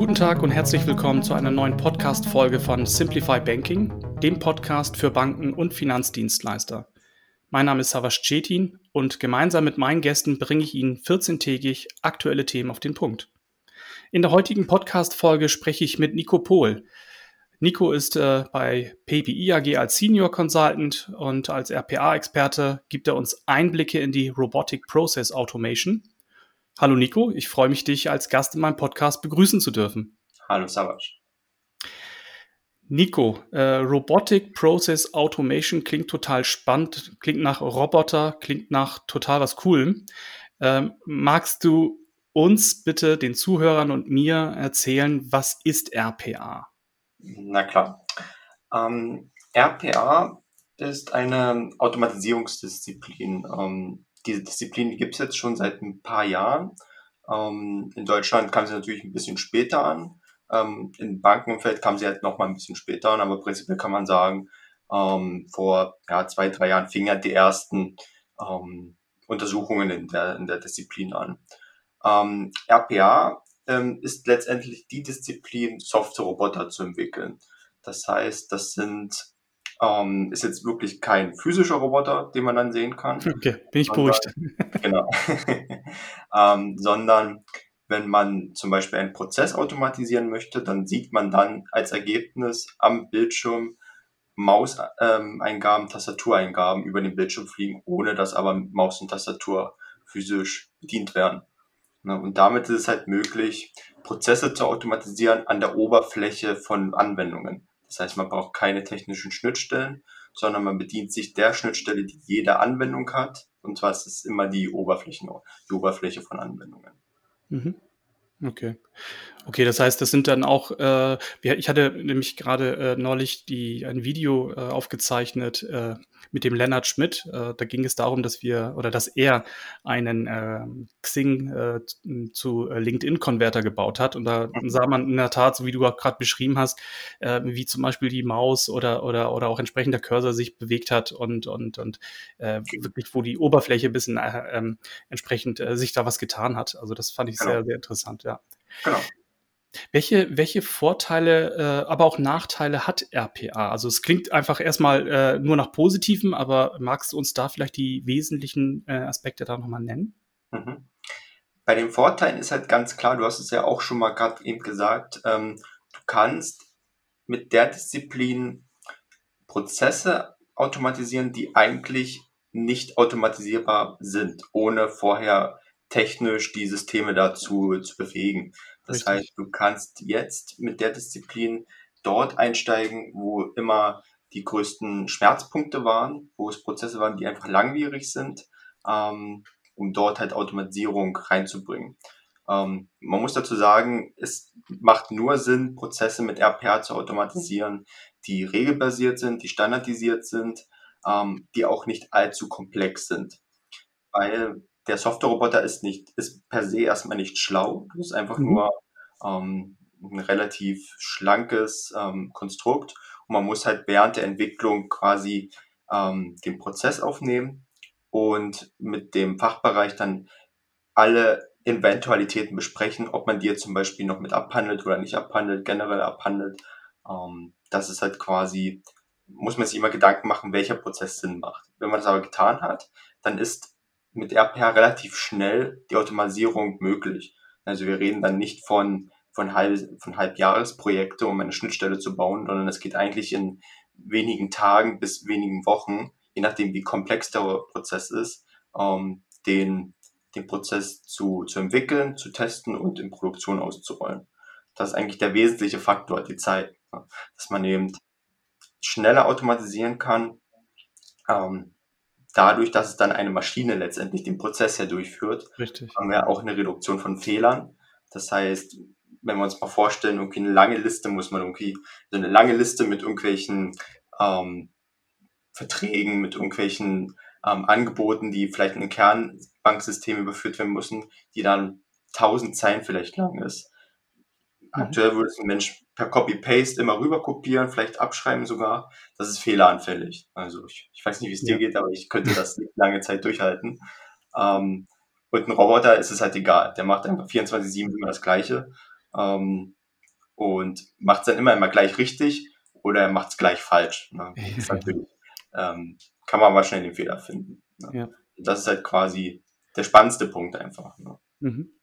Guten Tag und herzlich willkommen zu einer neuen Podcast-Folge von Simplify Banking, dem Podcast für Banken und Finanzdienstleister. Mein Name ist Savas Cetin und gemeinsam mit meinen Gästen bringe ich Ihnen 14-tägig aktuelle Themen auf den Punkt. In der heutigen Podcast-Folge spreche ich mit Nico Pohl. Nico ist äh, bei PPI AG als Senior Consultant und als RPA-Experte gibt er uns Einblicke in die Robotic Process Automation – Hallo Nico, ich freue mich, dich als Gast in meinem Podcast begrüßen zu dürfen. Hallo Savas. Nico, äh, Robotic Process Automation klingt total spannend, klingt nach Roboter, klingt nach total was Coolem. Ähm, magst du uns bitte, den Zuhörern und mir erzählen, was ist RPA? Na klar. Ähm, RPA ist eine Automatisierungsdisziplin. Ähm, diese Disziplin die gibt es jetzt schon seit ein paar Jahren. Ähm, in Deutschland kam sie natürlich ein bisschen später an. Ähm, Im Bankenumfeld kam sie halt noch mal ein bisschen später an, aber prinzipiell kann man sagen, ähm, vor ja, zwei, drei Jahren fingen ja die ersten ähm, Untersuchungen in der, in der Disziplin an. Ähm, RPA ähm, ist letztendlich die Disziplin, Software-Roboter zu entwickeln. Das heißt, das sind ähm, ist jetzt wirklich kein physischer Roboter, den man dann sehen kann. Okay, bin ich beruhigt. Genau. ähm, sondern wenn man zum Beispiel einen Prozess automatisieren möchte, dann sieht man dann als Ergebnis am Bildschirm Mauseingaben, ähm, Tastatureingaben über den Bildschirm fliegen, ohne dass aber Maus und Tastatur physisch bedient werden. Ne, und damit ist es halt möglich, Prozesse zu automatisieren an der Oberfläche von Anwendungen. Das heißt, man braucht keine technischen Schnittstellen, sondern man bedient sich der Schnittstelle, die jede Anwendung hat. Und zwar ist es immer die, Oberflächen, die Oberfläche von Anwendungen. Mhm. Okay. Okay, das heißt, das sind dann auch, äh, ich hatte nämlich gerade äh, neulich die, ein Video äh, aufgezeichnet äh, mit dem Lennart Schmidt. Äh, da ging es darum, dass wir oder dass er einen äh, Xing äh, zu LinkedIn-Konverter gebaut hat. Und da mhm. sah man in der Tat, so wie du gerade beschrieben hast, äh, wie zum Beispiel die Maus oder, oder, oder auch entsprechend der Cursor sich bewegt hat und, und, und wirklich, wo die Oberfläche ein bisschen äh, ähm, entsprechend sich da was getan hat. Also das fand ich genau. sehr, sehr interessant, ja. Genau. Welche, welche Vorteile, äh, aber auch Nachteile hat RPA? Also es klingt einfach erstmal äh, nur nach Positivem, aber magst du uns da vielleicht die wesentlichen äh, Aspekte da nochmal nennen? Mhm. Bei den Vorteilen ist halt ganz klar, du hast es ja auch schon mal gerade eben gesagt, ähm, du kannst mit der Disziplin Prozesse automatisieren, die eigentlich nicht automatisierbar sind, ohne vorher technisch die Systeme dazu zu befähigen. Das Richtig. heißt, du kannst jetzt mit der Disziplin dort einsteigen, wo immer die größten Schmerzpunkte waren, wo es Prozesse waren, die einfach langwierig sind, ähm, um dort halt Automatisierung reinzubringen. Ähm, man muss dazu sagen, es macht nur Sinn, Prozesse mit RPA zu automatisieren, die regelbasiert sind, die standardisiert sind, ähm, die auch nicht allzu komplex sind. Weil der Software-Roboter ist nicht, ist per se erstmal nicht schlau. Das ist einfach mhm. nur ähm, ein relativ schlankes ähm, Konstrukt. Und man muss halt während der Entwicklung quasi ähm, den Prozess aufnehmen und mit dem Fachbereich dann alle Eventualitäten besprechen, ob man die jetzt zum Beispiel noch mit abhandelt oder nicht abhandelt, generell abhandelt. Ähm, das ist halt quasi, muss man sich immer Gedanken machen, welcher Prozess Sinn macht. Wenn man das aber getan hat, dann ist mit RPA relativ schnell die Automatisierung möglich. Also wir reden dann nicht von, von, halb, von Halbjahresprojekte, um eine Schnittstelle zu bauen, sondern es geht eigentlich in wenigen Tagen bis wenigen Wochen, je nachdem wie komplex der Prozess ist, ähm, den, den Prozess zu, zu entwickeln, zu testen und in Produktion auszurollen. Das ist eigentlich der wesentliche Faktor, die Zeit, dass man eben schneller automatisieren kann, ähm, dadurch, dass es dann eine Maschine letztendlich den Prozess ja durchführt, Richtig. haben wir auch eine Reduktion von Fehlern. Das heißt, wenn wir uns mal vorstellen, irgendwie eine lange Liste muss man irgendwie, so eine lange Liste mit irgendwelchen ähm, Verträgen, mit irgendwelchen ähm, Angeboten, die vielleicht in ein Kernbanksystem überführt werden müssen, die dann tausend Zeilen vielleicht lang ist. Mhm. Aktuell würde es ein Mensch per Copy-Paste immer rüber kopieren, vielleicht abschreiben sogar. Das ist fehleranfällig. Also ich, ich weiß nicht, wie es dir geht, aber ich könnte das nicht lange Zeit durchhalten. Ähm, und ein Roboter ist es halt egal. Der macht einfach 24-7 immer das Gleiche. Ähm, und macht es dann immer immer gleich richtig oder er macht es gleich falsch. Ne? Natürlich, ähm, kann man aber schnell den Fehler finden. Ne? Ja. Das ist halt quasi der spannendste Punkt einfach. Ne? Mhm.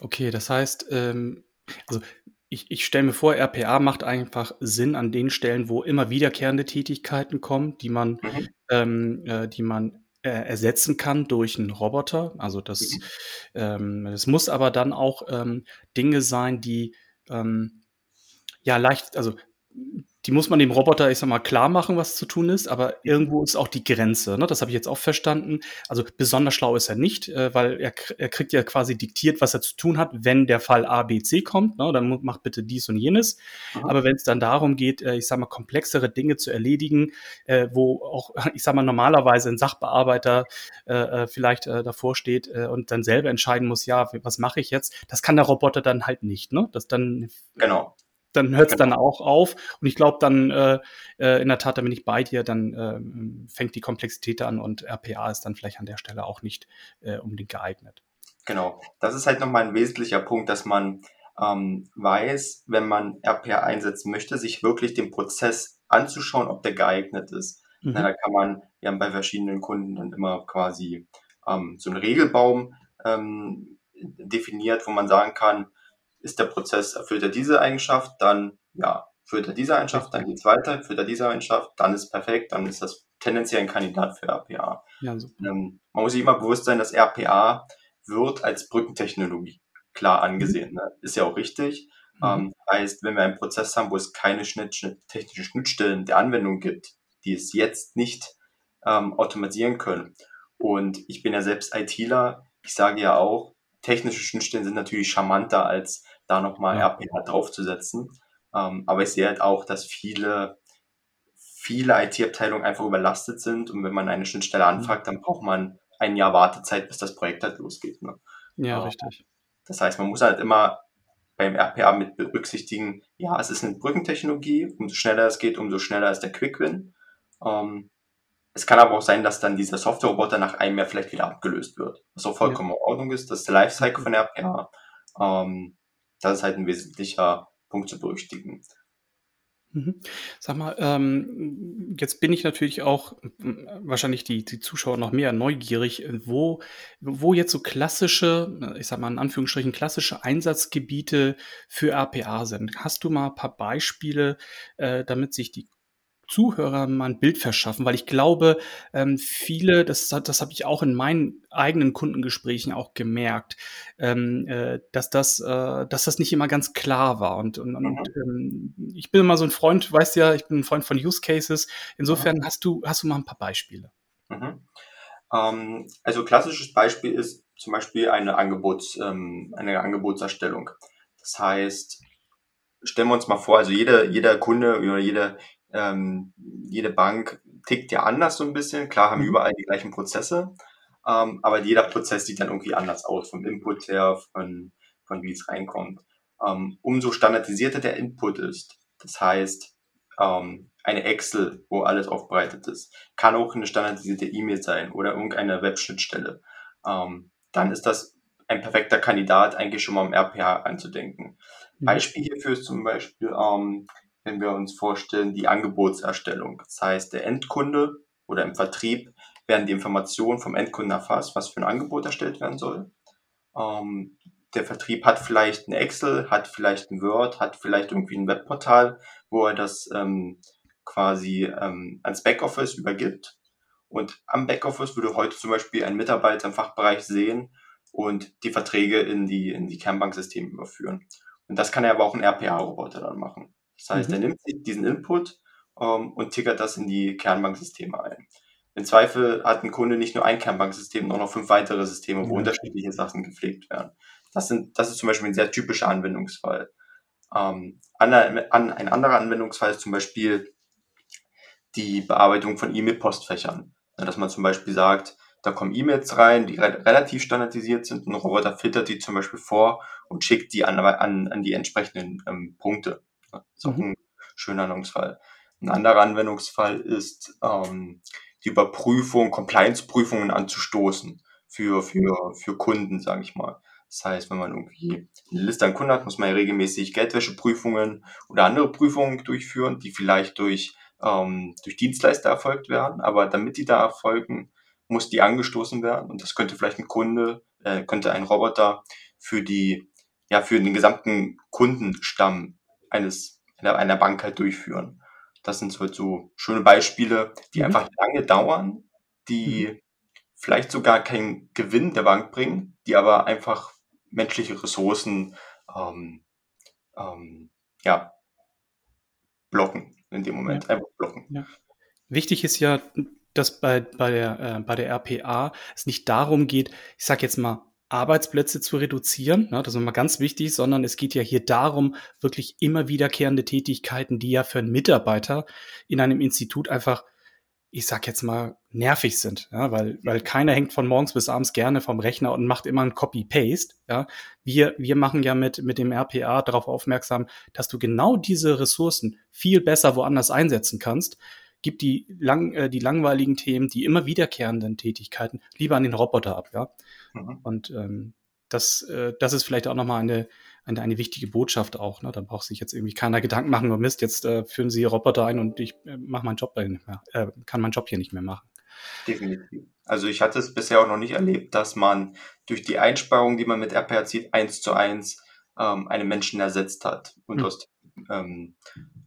Okay, das heißt, ähm, also ich, ich stelle mir vor, RPA macht einfach Sinn an den Stellen, wo immer wiederkehrende Tätigkeiten kommen, die man, mhm. ähm, äh, die man äh, ersetzen kann durch einen Roboter. Also das, mhm. ähm, das muss aber dann auch ähm, Dinge sein, die ähm, ja leicht, also die muss man dem Roboter, ich sag mal, klar machen, was zu tun ist, aber irgendwo ist auch die Grenze. Ne? Das habe ich jetzt auch verstanden. Also besonders schlau ist er nicht, äh, weil er, er kriegt ja quasi diktiert, was er zu tun hat, wenn der Fall A, B, C kommt. Ne? Dann macht bitte dies und jenes. Mhm. Aber wenn es dann darum geht, äh, ich sag mal, komplexere Dinge zu erledigen, äh, wo auch, ich sag mal, normalerweise ein Sachbearbeiter äh, äh vielleicht äh, davor steht äh, und dann selber entscheiden muss, ja, was mache ich jetzt? Das kann der Roboter dann halt nicht. Ne? Das dann genau dann hört es genau. dann auch auf. Und ich glaube dann, äh, äh, in der Tat, da bin ich bei dir, dann äh, fängt die Komplexität an und RPA ist dann vielleicht an der Stelle auch nicht äh, unbedingt geeignet. Genau, das ist halt nochmal ein wesentlicher Punkt, dass man ähm, weiß, wenn man RPA einsetzen möchte, sich wirklich den Prozess anzuschauen, ob der geeignet ist. Mhm. Na, da kann man, wir haben bei verschiedenen Kunden dann immer quasi ähm, so einen Regelbaum ähm, definiert, wo man sagen kann, ist der Prozess, erfüllt er diese Eigenschaft, dann ja, erfüllt er diese Eigenschaft, dann geht es weiter, erfüllt er diese Eigenschaft, dann ist perfekt, dann ist das tendenziell ein Kandidat für RPA. Ja, ähm, man muss sich immer bewusst sein, dass RPA wird als Brückentechnologie klar angesehen. Ne? Ist ja auch richtig. Mhm. Ähm, heißt, wenn wir einen Prozess haben, wo es keine Schnitt, technischen Schnittstellen der Anwendung gibt, die es jetzt nicht ähm, automatisieren können. Und ich bin ja selbst ITler. Ich sage ja auch, technische Schnittstellen sind natürlich charmanter als da nochmal ja. RPA draufzusetzen. Ähm, aber ich sehe halt auch, dass viele, viele IT-Abteilungen einfach überlastet sind und wenn man eine Schnittstelle mhm. anfragt, dann braucht man ein Jahr Wartezeit, bis das Projekt halt losgeht. Ne? Ja, äh, richtig. Das heißt, man muss halt immer beim RPA mit berücksichtigen, ja, es ist eine Brückentechnologie, umso schneller es geht, umso schneller ist der Quick-Win. Ähm, es kann aber auch sein, dass dann dieser Software-Roboter nach einem Jahr vielleicht wieder abgelöst wird. Was auch vollkommen ja. in Ordnung ist. Das ist der Lifecycle von RPA. Ähm, das ist halt ein wesentlicher Punkt zu berücksichtigen. Mhm. Sag mal, ähm, jetzt bin ich natürlich auch wahrscheinlich die, die Zuschauer noch mehr neugierig, wo, wo jetzt so klassische, ich sag mal in Anführungsstrichen, klassische Einsatzgebiete für RPA sind. Hast du mal ein paar Beispiele, äh, damit sich die Zuhörer mal ein Bild verschaffen, weil ich glaube, ähm, viele, das, das habe ich auch in meinen eigenen Kundengesprächen auch gemerkt, ähm, äh, dass, das, äh, dass das nicht immer ganz klar war. Und, und, mhm. und ähm, ich bin immer so ein Freund, weißt ja, ich bin ein Freund von Use Cases. Insofern mhm. hast du, hast du mal ein paar Beispiele. Mhm. Ähm, also klassisches Beispiel ist zum Beispiel eine, Angebots, ähm, eine Angebotserstellung. Das heißt, stellen wir uns mal vor, also jeder, jeder Kunde oder jeder, ähm, jede Bank tickt ja anders so ein bisschen. Klar haben mhm. überall die gleichen Prozesse, ähm, aber jeder Prozess sieht dann irgendwie anders aus, vom Input her, von, von wie es reinkommt. Ähm, umso standardisierter der Input ist, das heißt, ähm, eine Excel, wo alles aufbereitet ist, kann auch eine standardisierte E-Mail sein oder irgendeine Webschnittstelle. Ähm, dann ist das ein perfekter Kandidat, eigentlich schon mal im RPA anzudenken. Mhm. Beispiel hierfür ist zum Beispiel ähm, wenn wir uns vorstellen, die Angebotserstellung. Das heißt, der Endkunde oder im Vertrieb werden die Informationen vom Endkunden erfasst, was für ein Angebot erstellt werden soll. Ähm, der Vertrieb hat vielleicht ein Excel, hat vielleicht ein Word, hat vielleicht irgendwie ein Webportal, wo er das ähm, quasi ähm, ans Backoffice übergibt. Und am Backoffice würde heute zum Beispiel ein Mitarbeiter im Fachbereich sehen und die Verträge in die, in die Kernbanksysteme überführen. Und das kann er aber auch ein RPA-Roboter dann machen. Das heißt, mhm. er nimmt diesen Input ähm, und tickert das in die Kernbanksysteme ein. Im Zweifel hat ein Kunde nicht nur ein Kernbanksystem, sondern noch fünf weitere Systeme, wo mhm. unterschiedliche Sachen gepflegt werden. Das, sind, das ist zum Beispiel ein sehr typischer Anwendungsfall. Ähm, an, an, ein anderer Anwendungsfall ist zum Beispiel die Bearbeitung von E-Mail-Postfächern. Ja, dass man zum Beispiel sagt, da kommen E-Mails rein, die re relativ standardisiert sind. Ein Roboter filtert die zum Beispiel vor und schickt die an, an, an die entsprechenden ähm, Punkte. Das ist auch mhm. ein schöner Anwendungsfall. Ein anderer Anwendungsfall ist ähm, die Überprüfung, Compliance-Prüfungen anzustoßen für, für, für Kunden, sage ich mal. Das heißt, wenn man irgendwie eine Liste an Kunden hat, muss man ja regelmäßig Geldwäscheprüfungen oder andere Prüfungen durchführen, die vielleicht durch, ähm, durch Dienstleister erfolgt werden. Aber damit die da erfolgen, muss die angestoßen werden. Und das könnte vielleicht ein Kunde, äh, könnte ein Roboter für die, ja, für den gesamten Kundenstamm eines, einer, einer Bank halt durchführen. Das sind halt so schöne Beispiele, die mhm. einfach lange dauern, die mhm. vielleicht sogar keinen Gewinn der Bank bringen, die aber einfach menschliche Ressourcen ähm, ähm, ja, blocken in dem Moment. Ja. Einfach blocken. Ja. Wichtig ist ja, dass bei, bei, der, äh, bei der RPA es nicht darum geht, ich sage jetzt mal, Arbeitsplätze zu reduzieren, ne, das ist immer ganz wichtig, sondern es geht ja hier darum, wirklich immer wiederkehrende Tätigkeiten, die ja für einen Mitarbeiter in einem Institut einfach, ich sag jetzt mal, nervig sind, ja, weil, weil keiner hängt von morgens bis abends gerne vom Rechner und macht immer ein Copy-Paste. Ja. Wir, wir machen ja mit, mit dem RPA darauf aufmerksam, dass du genau diese Ressourcen viel besser woanders einsetzen kannst gib die, lang, äh, die langweiligen Themen, die immer wiederkehrenden Tätigkeiten lieber an den Roboter ab, ja. Mhm. Und ähm, das, äh, das ist vielleicht auch nochmal eine, eine, eine wichtige Botschaft auch. Ne? Da braucht sich jetzt irgendwie keiner Gedanken machen, oh Mist, jetzt äh, führen sie Roboter ein und ich äh, mache meinen Job nicht mehr, äh, kann meinen Job hier nicht mehr machen. Definitiv. Also ich hatte es bisher auch noch nicht erlebt, dass man durch die Einsparung, die man mit RPA zieht, eins zu eins ähm, einen Menschen ersetzt hat und mhm. aus ähm,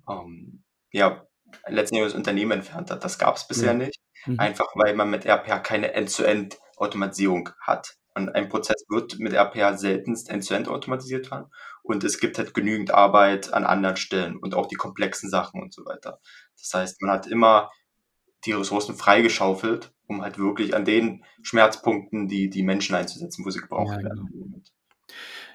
ähm, ja, letztendlich das Unternehmen entfernt hat. Das gab es bisher mhm. nicht, mhm. einfach weil man mit RPA keine End-zu-End-Automatisierung hat. Und ein Prozess wird mit RPA seltenst End-zu-End automatisiert werden. Und es gibt halt genügend Arbeit an anderen Stellen und auch die komplexen Sachen und so weiter. Das heißt, man hat immer die Ressourcen freigeschaufelt, um halt wirklich an den Schmerzpunkten die, die Menschen einzusetzen, wo sie gebraucht ja, werden.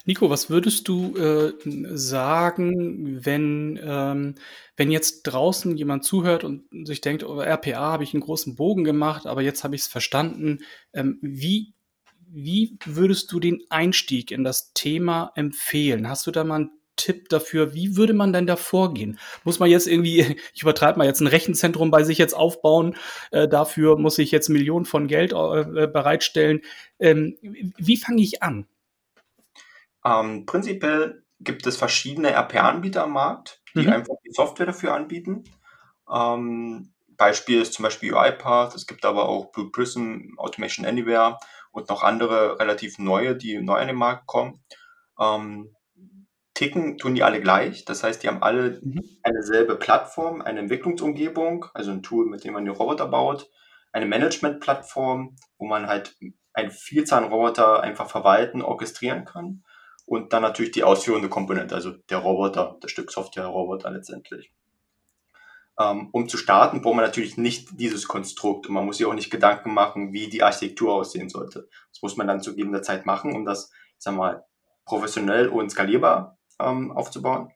Nico, was würdest du äh, sagen, wenn, ähm, wenn jetzt draußen jemand zuhört und sich denkt, oh, RPA habe ich einen großen Bogen gemacht, aber jetzt habe ich es verstanden. Ähm, wie, wie würdest du den Einstieg in das Thema empfehlen? Hast du da mal einen Tipp dafür, wie würde man denn da vorgehen? Muss man jetzt irgendwie, ich übertreibe mal jetzt ein Rechenzentrum bei sich jetzt aufbauen, äh, dafür muss ich jetzt Millionen von Geld äh, bereitstellen. Ähm, wie fange ich an? Ähm, prinzipiell gibt es verschiedene RPA-Anbieter am Markt, die mhm. einfach die Software dafür anbieten. Ähm, Beispiel ist zum Beispiel UiPath, es gibt aber auch Blue Prism, Automation Anywhere und noch andere relativ neue, die neu an den Markt kommen. Ähm, ticken tun die alle gleich, das heißt, die haben alle mhm. eine selbe Plattform, eine Entwicklungsumgebung, also ein Tool, mit dem man die Roboter baut, eine Management-Plattform, wo man halt ein Vielzahl an Roboter einfach verwalten, orchestrieren kann und dann natürlich die ausführende Komponente, also der Roboter, das Stück Software-Roboter letztendlich. Ähm, um zu starten, braucht man natürlich nicht dieses Konstrukt und man muss sich auch nicht Gedanken machen, wie die Architektur aussehen sollte. Das muss man dann zu gegebener Zeit machen, um das, ich sag mal, professionell und skalierbar ähm, aufzubauen.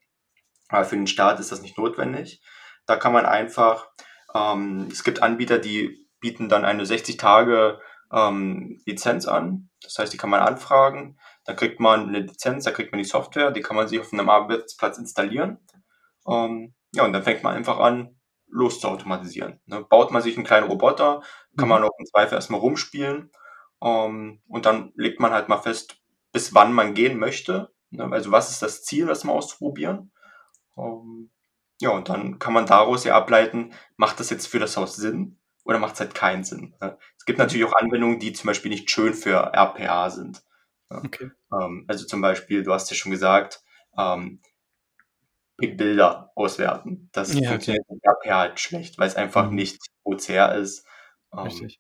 Aber für den Start ist das nicht notwendig. Da kann man einfach, ähm, es gibt Anbieter, die bieten dann eine 60 Tage Lizenz an. Das heißt, die kann man anfragen. Da kriegt man eine Lizenz, da kriegt man die Software, die kann man sich auf einem Arbeitsplatz installieren. Ähm, ja, und dann fängt man einfach an, loszuautomatisieren. Ne? Baut man sich einen kleinen Roboter, kann mhm. man auch im Zweifel erstmal rumspielen. Ähm, und dann legt man halt mal fest, bis wann man gehen möchte. Ne? Also was ist das Ziel, das mal auszuprobieren. Ähm, ja, und dann kann man daraus ja ableiten, macht das jetzt für das Haus Sinn oder macht es halt keinen Sinn. Ne? Es gibt natürlich auch Anwendungen, die zum Beispiel nicht schön für RPA sind. Okay. Ähm, also zum Beispiel, du hast ja schon gesagt, ähm, Bilder auswerten. Das ja, funktioniert okay. mit RPA halt schlecht, weil es einfach mhm. nicht OCR ist. Ähm, Richtig.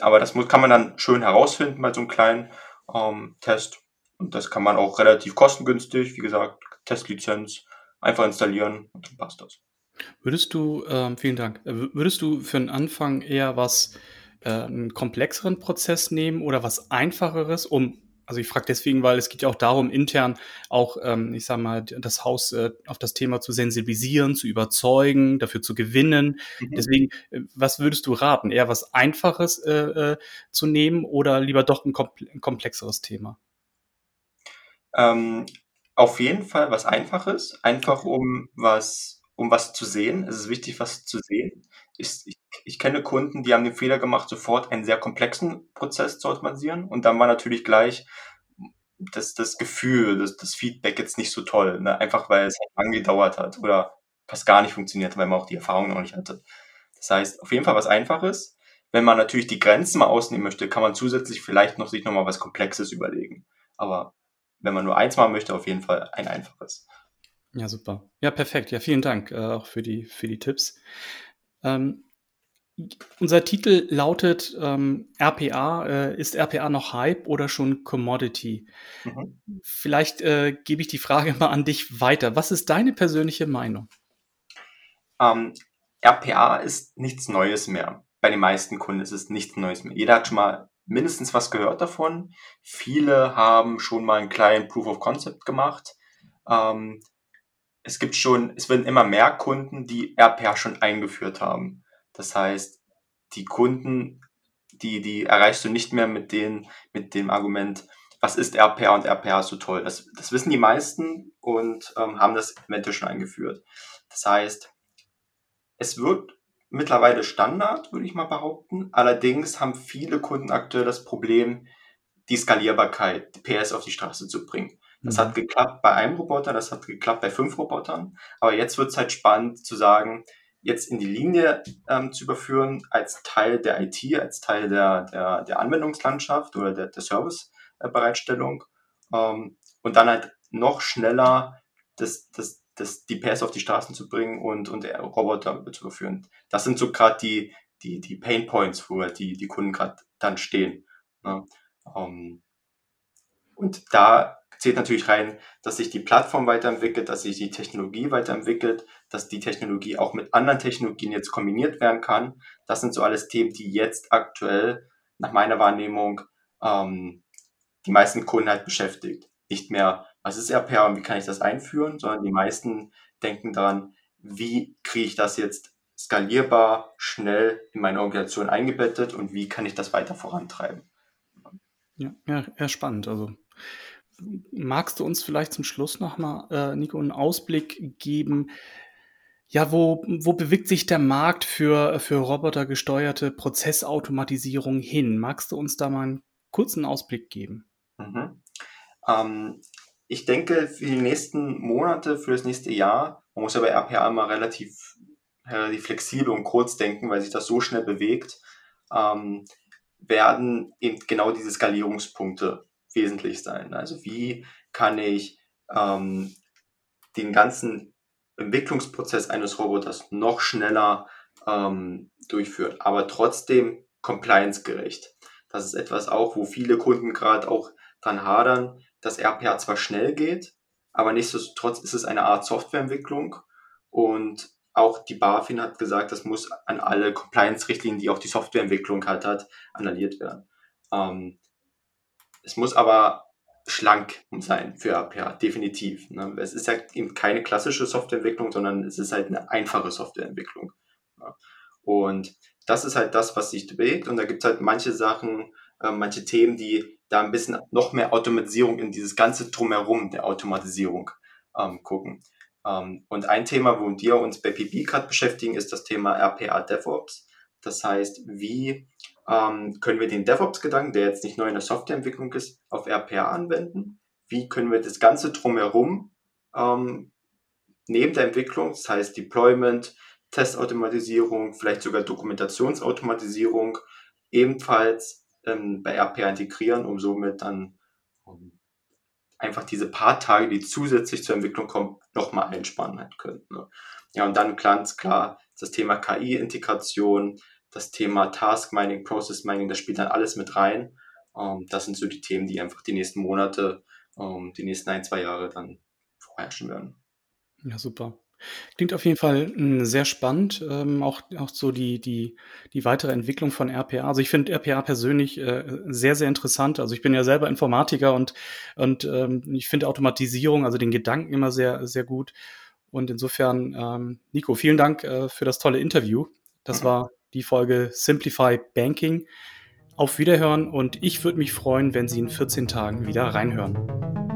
Aber das muss, kann man dann schön herausfinden bei so einem kleinen ähm, Test. Und das kann man auch relativ kostengünstig, wie gesagt, Testlizenz, einfach installieren und dann passt das. Würdest du, ähm, vielen Dank, äh, würdest du für den Anfang eher was, äh, einen komplexeren Prozess nehmen oder was einfacheres, um also ich frage deswegen, weil es geht ja auch darum, intern auch, ähm, ich sag mal, das Haus äh, auf das Thema zu sensibilisieren, zu überzeugen, dafür zu gewinnen. Mhm. Deswegen, äh, was würdest du raten? Eher was Einfaches äh, äh, zu nehmen oder lieber doch ein, ein komplexeres Thema? Ähm, auf jeden Fall was Einfaches, einfach um was, um was zu sehen. Es ist wichtig, was zu sehen. Ich, ich ich kenne Kunden, die haben den Fehler gemacht, sofort einen sehr komplexen Prozess zu automatisieren und dann war natürlich gleich das, das Gefühl, das, das Feedback jetzt nicht so toll, ne? einfach weil es halt lang gedauert hat oder fast gar nicht funktioniert, weil man auch die Erfahrung noch nicht hatte. Das heißt, auf jeden Fall was Einfaches. Wenn man natürlich die Grenzen mal ausnehmen möchte, kann man zusätzlich vielleicht noch sich nochmal was Komplexes überlegen. Aber wenn man nur eins machen möchte, auf jeden Fall ein einfaches. Ja, super. Ja, perfekt. Ja, vielen Dank äh, auch für die, für die Tipps. Ähm, unser Titel lautet ähm, RPA. Äh, ist RPA noch Hype oder schon Commodity? Mhm. Vielleicht äh, gebe ich die Frage mal an dich weiter. Was ist deine persönliche Meinung? Ähm, RPA ist nichts Neues mehr. Bei den meisten Kunden ist es nichts Neues mehr. Jeder hat schon mal mindestens was gehört davon. Viele haben schon mal einen kleinen Proof of Concept gemacht. Ähm, es gibt schon, es werden immer mehr Kunden, die RPA schon eingeführt haben. Das heißt, die Kunden, die, die erreichst du nicht mehr mit, den, mit dem Argument, was ist RPA und RPA ist so toll. Das, das wissen die meisten und ähm, haben das eventuell schon eingeführt. Das heißt, es wird mittlerweile Standard, würde ich mal behaupten. Allerdings haben viele Kunden aktuell das Problem, die Skalierbarkeit, die PS auf die Straße zu bringen. Das mhm. hat geklappt bei einem Roboter, das hat geklappt bei fünf Robotern. Aber jetzt wird es halt spannend zu sagen, jetzt in die Linie ähm, zu überführen als Teil der IT, als Teil der, der, der Anwendungslandschaft oder der, der Servicebereitstellung ähm, und dann halt noch schneller das, das, das, die PS auf die Straßen zu bringen und, und Roboter zu überführen. Das sind so gerade die, die, die Pain Points, wo halt die, die Kunden gerade dann stehen. Ne? Ähm, und da zählt natürlich rein, dass sich die Plattform weiterentwickelt, dass sich die Technologie weiterentwickelt, dass die Technologie auch mit anderen Technologien jetzt kombiniert werden kann. Das sind so alles Themen, die jetzt aktuell nach meiner Wahrnehmung ähm, die meisten Kunden halt beschäftigt. Nicht mehr, was ist RPA und wie kann ich das einführen, sondern die meisten denken daran, wie kriege ich das jetzt skalierbar, schnell in meine Organisation eingebettet und wie kann ich das weiter vorantreiben. Ja, ja, ja spannend. Also magst du uns vielleicht zum Schluss nochmal, äh, Nico, einen Ausblick geben? Ja, wo, wo bewegt sich der Markt für, für robotergesteuerte Prozessautomatisierung hin? Magst du uns da mal einen kurzen Ausblick geben? Mhm. Ähm, ich denke, für die nächsten Monate, für das nächste Jahr, man muss ja bei RPA immer relativ, relativ flexibel und kurz denken, weil sich das so schnell bewegt, ähm, werden eben genau diese Skalierungspunkte wesentlich sein. Also wie kann ich ähm, den ganzen Entwicklungsprozess eines Roboters noch schneller ähm, durchführen, aber trotzdem compliance-gerecht. Das ist etwas auch, wo viele Kunden gerade auch dran hadern, dass RPA zwar schnell geht, aber nichtsdestotrotz ist es eine Art Softwareentwicklung und auch die BaFin hat gesagt, das muss an alle Compliance-Richtlinien, die auch die Softwareentwicklung halt hat, annulliert werden. Ähm, es muss aber schlank sein für APA, definitiv. Ne? Es ist ja eben keine klassische Softwareentwicklung, sondern es ist halt eine einfache Softwareentwicklung. Ja? Und das ist halt das, was sich bewegt. Und da gibt es halt manche Sachen, äh, manche Themen, die da ein bisschen noch mehr Automatisierung in dieses ganze Drumherum der Automatisierung ähm, gucken. Ähm, und ein Thema, wo wir uns bei PB gerade beschäftigen, ist das Thema RPA DevOps. Das heißt, wie ähm, können wir den DevOps-Gedanken, der jetzt nicht neu in der Softwareentwicklung ist, auf RPA anwenden? Wie können wir das Ganze drumherum ähm, neben der Entwicklung, das heißt Deployment, Testautomatisierung, vielleicht sogar Dokumentationsautomatisierung, ebenfalls ähm, bei RPA integrieren, um somit dann um, einfach diese paar Tage, die zusätzlich zur Entwicklung kommen, nochmal einspannen können. Ne? Ja, und dann ganz klar das Thema KI-Integration, das Thema Task Mining, Process Mining, das spielt dann alles mit rein. Ähm, das sind so die Themen, die einfach die nächsten Monate, ähm, die nächsten ein, zwei Jahre dann vorherrschen werden. Ja, super. Klingt auf jeden Fall hm, sehr spannend, ähm, auch, auch so die, die, die weitere Entwicklung von RPA. Also ich finde RPA persönlich äh, sehr, sehr interessant. Also ich bin ja selber Informatiker und, und ähm, ich finde Automatisierung, also den Gedanken immer sehr, sehr gut. Und insofern, ähm, Nico, vielen Dank äh, für das tolle Interview. Das mhm. war die Folge Simplify Banking. Auf Wiederhören und ich würde mich freuen, wenn Sie in 14 Tagen wieder reinhören.